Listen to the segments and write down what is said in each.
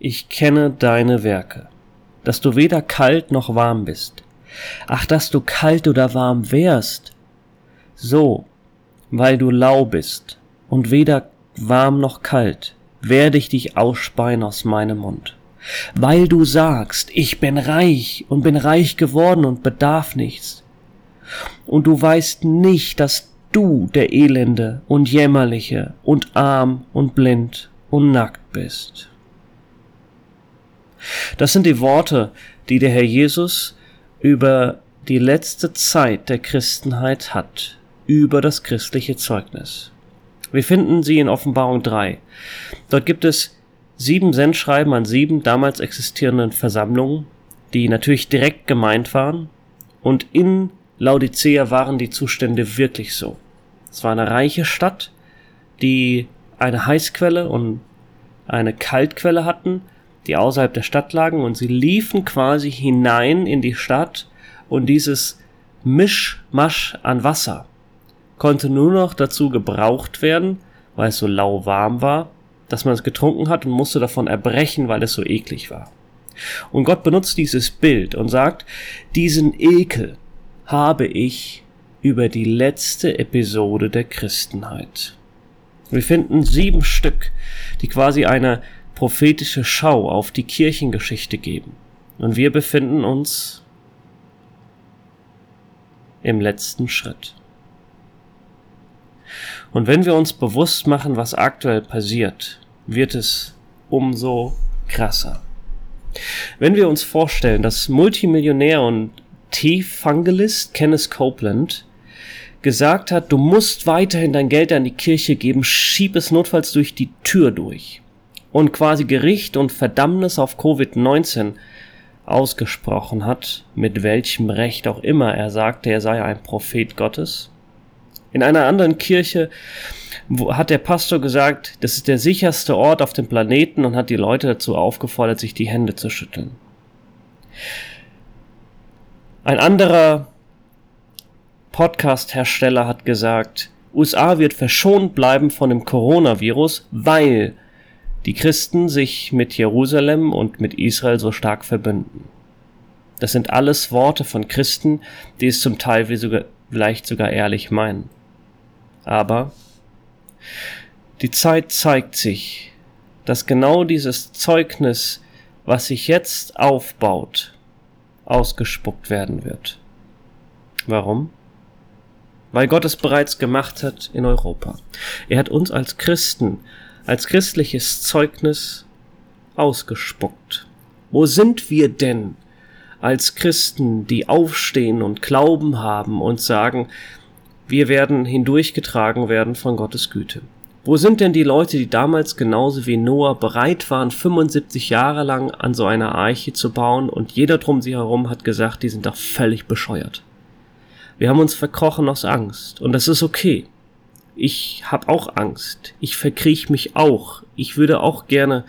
ich kenne deine Werke, dass du weder kalt noch warm bist. Ach, dass du kalt oder warm wärst. So, weil du lau bist und weder warm noch kalt, werde ich dich ausspeien aus meinem Mund. Weil du sagst, ich bin reich und bin reich geworden und bedarf nichts. Und du weißt nicht, dass du der Elende und Jämmerliche und arm und blind und nackt bist. Das sind die Worte, die der Herr Jesus über die letzte Zeit der Christenheit hat, über das christliche Zeugnis. Wir finden sie in Offenbarung 3. Dort gibt es sieben Sendschreiben an sieben damals existierenden Versammlungen, die natürlich direkt gemeint waren, und in Laodicea waren die Zustände wirklich so. Es war eine reiche Stadt, die eine Heißquelle und eine Kaltquelle hatten, die außerhalb der Stadt lagen, und sie liefen quasi hinein in die Stadt, und dieses Mischmasch an Wasser konnte nur noch dazu gebraucht werden, weil es so lauwarm war, dass man es getrunken hat und musste davon erbrechen, weil es so eklig war. Und Gott benutzt dieses Bild und sagt, diesen Ekel habe ich über die letzte Episode der Christenheit. Wir finden sieben Stück, die quasi eine prophetische Schau auf die Kirchengeschichte geben. Und wir befinden uns im letzten Schritt. Und wenn wir uns bewusst machen, was aktuell passiert, wird es umso krasser. Wenn wir uns vorstellen, dass Multimillionär und T-Fungalist Kenneth Copeland gesagt hat, du musst weiterhin dein Geld an die Kirche geben, schieb es notfalls durch die Tür durch. Und quasi Gericht und Verdammnis auf Covid-19 ausgesprochen hat, mit welchem Recht auch immer er sagte, er sei ein Prophet Gottes, in einer anderen Kirche hat der Pastor gesagt, das ist der sicherste Ort auf dem Planeten und hat die Leute dazu aufgefordert, sich die Hände zu schütteln. Ein anderer Podcast-Hersteller hat gesagt, USA wird verschont bleiben von dem Coronavirus, weil die Christen sich mit Jerusalem und mit Israel so stark verbünden. Das sind alles Worte von Christen, die es zum Teil vielleicht sogar ehrlich meinen. Aber die Zeit zeigt sich, dass genau dieses Zeugnis, was sich jetzt aufbaut, ausgespuckt werden wird. Warum? Weil Gott es bereits gemacht hat in Europa. Er hat uns als Christen, als christliches Zeugnis ausgespuckt. Wo sind wir denn als Christen, die aufstehen und Glauben haben und sagen, wir werden hindurchgetragen werden von Gottes Güte. Wo sind denn die Leute, die damals genauso wie Noah bereit waren, 75 Jahre lang an so einer Arche zu bauen und jeder drum sie herum hat gesagt, die sind doch völlig bescheuert. Wir haben uns verkrochen aus Angst und das ist okay. Ich habe auch Angst. Ich verkriech mich auch. Ich würde auch gerne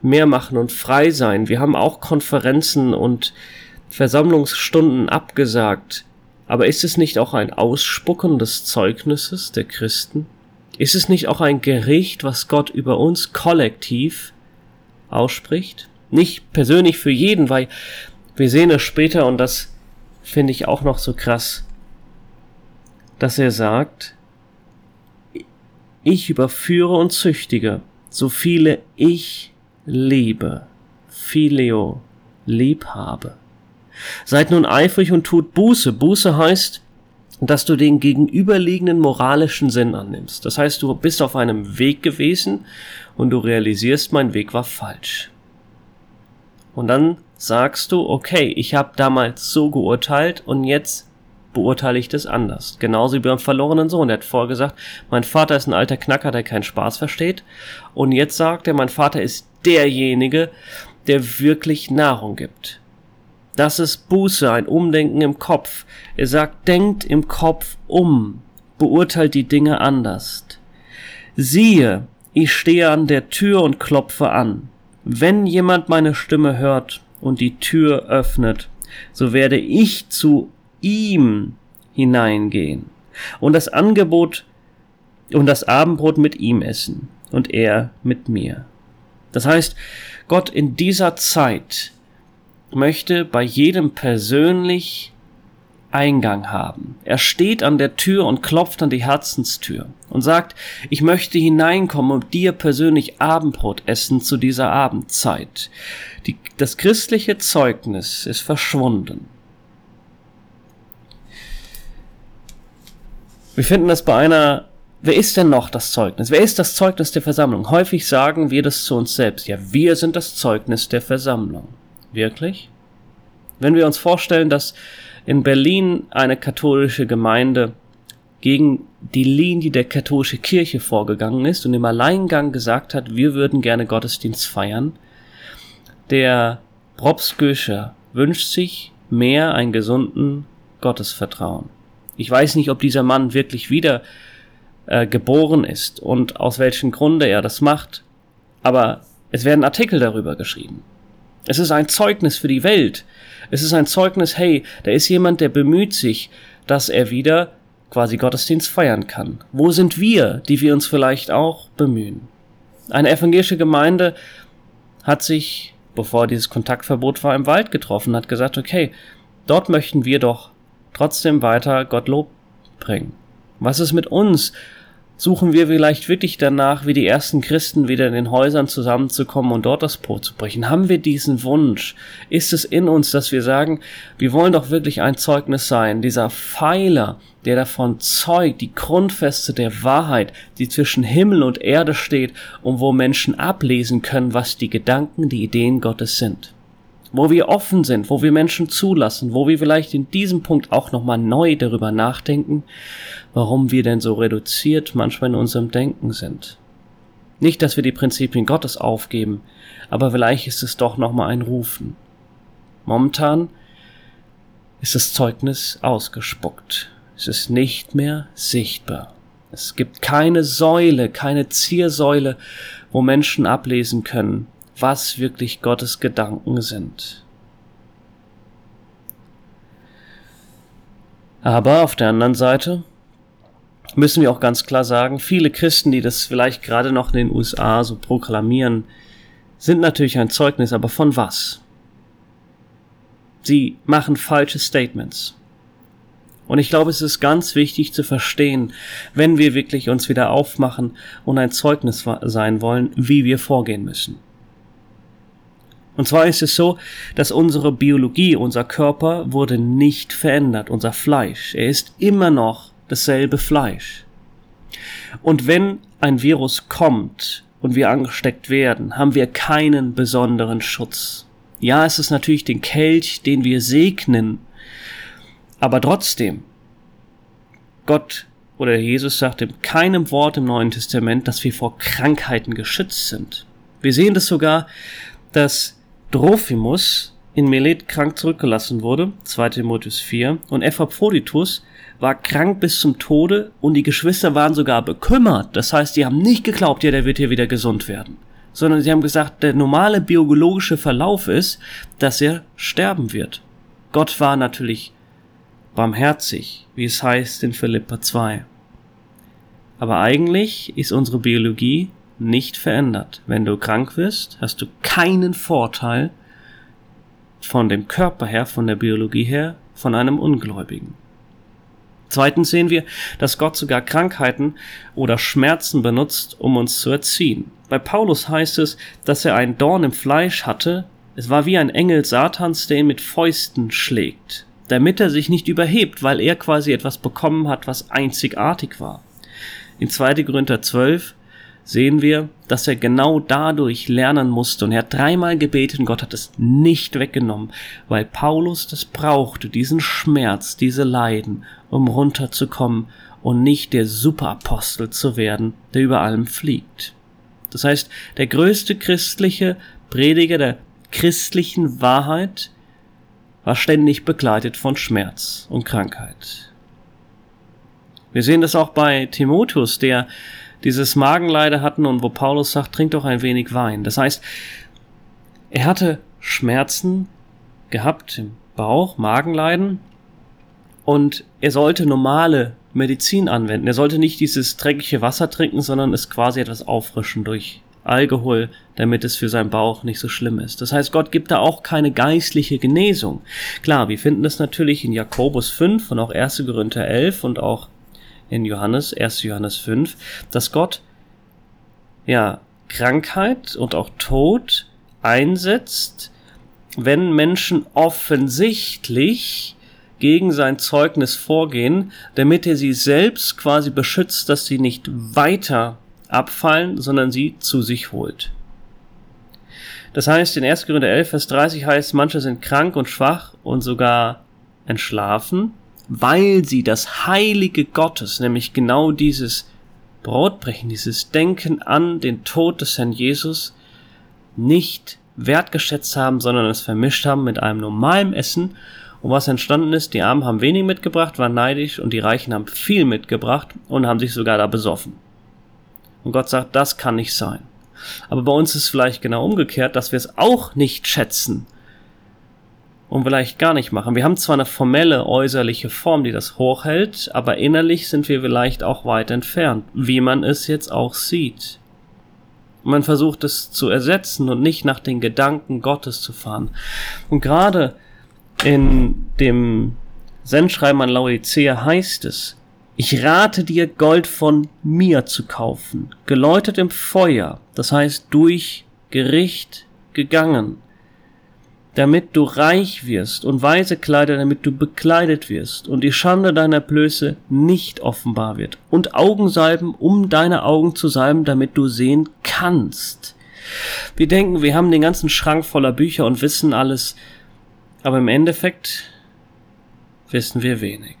mehr machen und frei sein. Wir haben auch Konferenzen und Versammlungsstunden abgesagt. Aber ist es nicht auch ein Ausspucken des Zeugnisses der Christen? Ist es nicht auch ein Gericht, was Gott über uns kollektiv ausspricht? Nicht persönlich für jeden, weil wir sehen es später und das finde ich auch noch so krass, dass er sagt, ich überführe und züchtige, so viele ich liebe, Phileo, lieb habe. Seid nun eifrig und tut Buße. Buße heißt, dass du den gegenüberliegenden moralischen Sinn annimmst. Das heißt, du bist auf einem Weg gewesen und du realisierst, mein Weg war falsch. Und dann sagst du, okay, ich habe damals so geurteilt und jetzt beurteile ich das anders. Genauso wie beim verlorenen Sohn. Er hat vorgesagt, mein Vater ist ein alter Knacker, der keinen Spaß versteht. Und jetzt sagt er, mein Vater ist derjenige, der wirklich Nahrung gibt. Das ist Buße, ein Umdenken im Kopf. Er sagt, denkt im Kopf um, beurteilt die Dinge anders. Siehe, ich stehe an der Tür und klopfe an. Wenn jemand meine Stimme hört und die Tür öffnet, so werde ich zu ihm hineingehen und das Angebot und das Abendbrot mit ihm essen und er mit mir. Das heißt, Gott in dieser Zeit möchte bei jedem persönlich Eingang haben. Er steht an der Tür und klopft an die Herzenstür und sagt, ich möchte hineinkommen und dir persönlich Abendbrot essen zu dieser Abendzeit. Die, das christliche Zeugnis ist verschwunden. Wir finden das bei einer Wer ist denn noch das Zeugnis? Wer ist das Zeugnis der Versammlung? Häufig sagen wir das zu uns selbst. Ja, wir sind das Zeugnis der Versammlung. Wirklich? Wenn wir uns vorstellen, dass in Berlin eine katholische Gemeinde gegen die Linie der katholischen Kirche vorgegangen ist und im Alleingang gesagt hat, wir würden gerne Gottesdienst feiern, der Propsköscher wünscht sich mehr einen gesunden Gottesvertrauen. Ich weiß nicht, ob dieser Mann wirklich wieder äh, geboren ist und aus welchem Grunde er das macht. Aber es werden Artikel darüber geschrieben. Es ist ein Zeugnis für die Welt. Es ist ein Zeugnis, hey, da ist jemand, der bemüht sich, dass er wieder quasi Gottesdienst feiern kann. Wo sind wir, die wir uns vielleicht auch bemühen? Eine evangelische Gemeinde hat sich, bevor dieses Kontaktverbot war, im Wald getroffen, hat gesagt, okay, dort möchten wir doch trotzdem weiter Gottlob bringen. Was ist mit uns? Suchen wir vielleicht wirklich danach, wie die ersten Christen wieder in den Häusern zusammenzukommen und dort das Brot zu brechen? Haben wir diesen Wunsch? Ist es in uns, dass wir sagen, wir wollen doch wirklich ein Zeugnis sein, dieser Pfeiler, der davon zeugt, die Grundfeste der Wahrheit, die zwischen Himmel und Erde steht und wo Menschen ablesen können, was die Gedanken, die Ideen Gottes sind wo wir offen sind, wo wir Menschen zulassen, wo wir vielleicht in diesem Punkt auch nochmal neu darüber nachdenken, warum wir denn so reduziert manchmal in unserem Denken sind. Nicht, dass wir die Prinzipien Gottes aufgeben, aber vielleicht ist es doch nochmal ein Rufen. Momentan ist das Zeugnis ausgespuckt. Es ist nicht mehr sichtbar. Es gibt keine Säule, keine Ziersäule, wo Menschen ablesen können, was wirklich Gottes Gedanken sind. Aber auf der anderen Seite müssen wir auch ganz klar sagen, viele Christen, die das vielleicht gerade noch in den USA so proklamieren, sind natürlich ein Zeugnis, aber von was? Sie machen falsche Statements. Und ich glaube, es ist ganz wichtig zu verstehen, wenn wir wirklich uns wieder aufmachen und ein Zeugnis sein wollen, wie wir vorgehen müssen. Und zwar ist es so, dass unsere Biologie, unser Körper wurde nicht verändert, unser Fleisch. Er ist immer noch dasselbe Fleisch. Und wenn ein Virus kommt und wir angesteckt werden, haben wir keinen besonderen Schutz. Ja, es ist natürlich den Kelch, den wir segnen, aber trotzdem, Gott oder Jesus sagt in keinem Wort im Neuen Testament, dass wir vor Krankheiten geschützt sind. Wir sehen das sogar, dass Trophimus in Milet krank zurückgelassen wurde, 2 Timotheus 4, und Epaphroditus war krank bis zum Tode und die Geschwister waren sogar bekümmert. Das heißt, die haben nicht geglaubt, ja, der wird hier wieder gesund werden. Sondern sie haben gesagt, der normale biologische Verlauf ist, dass er sterben wird. Gott war natürlich barmherzig, wie es heißt in Philippa 2. Aber eigentlich ist unsere Biologie nicht verändert. Wenn du krank wirst, hast du keinen Vorteil von dem Körper her, von der Biologie her, von einem Ungläubigen. Zweitens sehen wir, dass Gott sogar Krankheiten oder Schmerzen benutzt, um uns zu erziehen. Bei Paulus heißt es, dass er ein Dorn im Fleisch hatte. Es war wie ein Engel Satans, der ihn mit Fäusten schlägt, damit er sich nicht überhebt, weil er quasi etwas bekommen hat, was einzigartig war. In 2. Korinther 12 sehen wir, dass er genau dadurch lernen musste. Und er hat dreimal gebetet und Gott hat es nicht weggenommen, weil Paulus das brauchte, diesen Schmerz, diese Leiden, um runterzukommen und nicht der Superapostel zu werden, der über allem fliegt. Das heißt, der größte christliche Prediger der christlichen Wahrheit war ständig begleitet von Schmerz und Krankheit. Wir sehen das auch bei Timotheus, der dieses Magenleide hatten und wo Paulus sagt, trink doch ein wenig Wein. Das heißt, er hatte Schmerzen gehabt im Bauch, Magenleiden und er sollte normale Medizin anwenden. Er sollte nicht dieses dreckige Wasser trinken, sondern es quasi etwas auffrischen durch Alkohol, damit es für seinen Bauch nicht so schlimm ist. Das heißt, Gott gibt da auch keine geistliche Genesung. Klar, wir finden es natürlich in Jakobus 5 und auch 1. Korinther 11 und auch in Johannes, 1. Johannes 5, dass Gott ja Krankheit und auch Tod einsetzt, wenn Menschen offensichtlich gegen sein Zeugnis vorgehen, damit er sie selbst quasi beschützt, dass sie nicht weiter abfallen, sondern sie zu sich holt. Das heißt, in 1. Korinther 11, Vers 30 heißt, manche sind krank und schwach und sogar entschlafen, weil sie das Heilige Gottes, nämlich genau dieses Brotbrechen, dieses Denken an den Tod des Herrn Jesus, nicht wertgeschätzt haben, sondern es vermischt haben mit einem normalen Essen. Und was entstanden ist, die Armen haben wenig mitgebracht, waren neidisch und die Reichen haben viel mitgebracht und haben sich sogar da besoffen. Und Gott sagt, das kann nicht sein. Aber bei uns ist vielleicht genau umgekehrt, dass wir es auch nicht schätzen und vielleicht gar nicht machen. Wir haben zwar eine formelle äußerliche Form, die das hochhält, aber innerlich sind wir vielleicht auch weit entfernt, wie man es jetzt auch sieht. Man versucht es zu ersetzen und nicht nach den Gedanken Gottes zu fahren. Und gerade in dem Sendschreiben an Laodicea heißt es, ich rate dir, Gold von mir zu kaufen, geläutet im Feuer, das heißt durch Gericht gegangen, damit du reich wirst und weise Kleider, damit du bekleidet wirst und die Schande deiner Blöße nicht offenbar wird und Augensalben, um deine Augen zu salben, damit du sehen kannst. Wir denken, wir haben den ganzen Schrank voller Bücher und wissen alles, aber im Endeffekt wissen wir wenig.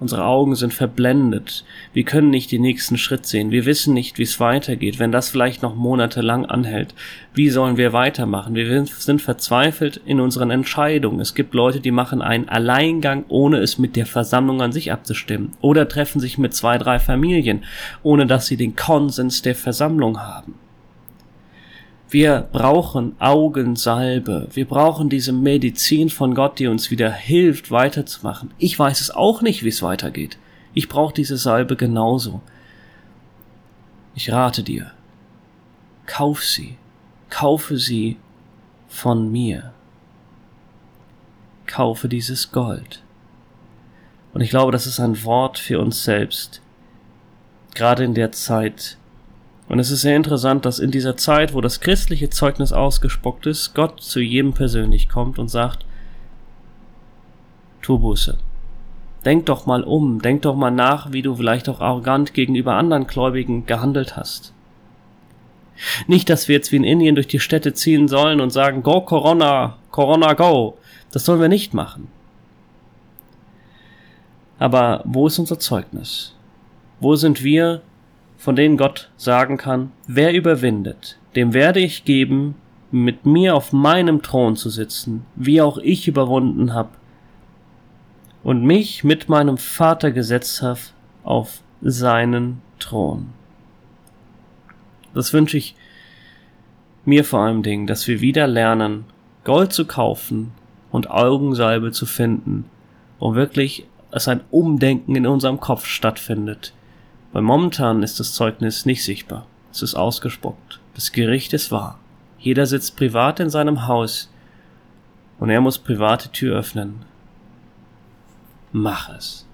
Unsere Augen sind verblendet. Wir können nicht den nächsten Schritt sehen. Wir wissen nicht, wie es weitergeht. Wenn das vielleicht noch monatelang anhält, wie sollen wir weitermachen? Wir sind verzweifelt in unseren Entscheidungen. Es gibt Leute, die machen einen Alleingang, ohne es mit der Versammlung an sich abzustimmen. Oder treffen sich mit zwei, drei Familien, ohne dass sie den Konsens der Versammlung haben. Wir brauchen Augensalbe. Wir brauchen diese Medizin von Gott, die uns wieder hilft, weiterzumachen. Ich weiß es auch nicht, wie es weitergeht. Ich brauche diese Salbe genauso. Ich rate dir, kauf sie, kaufe sie von mir. Kaufe dieses Gold. Und ich glaube, das ist ein Wort für uns selbst. Gerade in der Zeit, und es ist sehr interessant, dass in dieser Zeit, wo das christliche Zeugnis ausgespuckt ist, Gott zu jedem persönlich kommt und sagt, tu Buße. Denk doch mal um, denk doch mal nach, wie du vielleicht auch arrogant gegenüber anderen Gläubigen gehandelt hast. Nicht, dass wir jetzt wie in Indien durch die Städte ziehen sollen und sagen, go Corona, Corona go. Das sollen wir nicht machen. Aber wo ist unser Zeugnis? Wo sind wir von denen Gott sagen kann, wer überwindet, dem werde ich geben, mit mir auf meinem Thron zu sitzen, wie auch ich überwunden hab, und mich mit meinem Vater gesetzt hab auf seinen Thron. Das wünsche ich mir vor allem Dingen, dass wir wieder lernen, Gold zu kaufen und Augensalbe zu finden, wo wirklich es ein Umdenken in unserem Kopf stattfindet, weil momentan ist das Zeugnis nicht sichtbar. Es ist ausgespuckt. Das Gericht ist wahr. Jeder sitzt privat in seinem Haus und er muss private Tür öffnen. Mach es.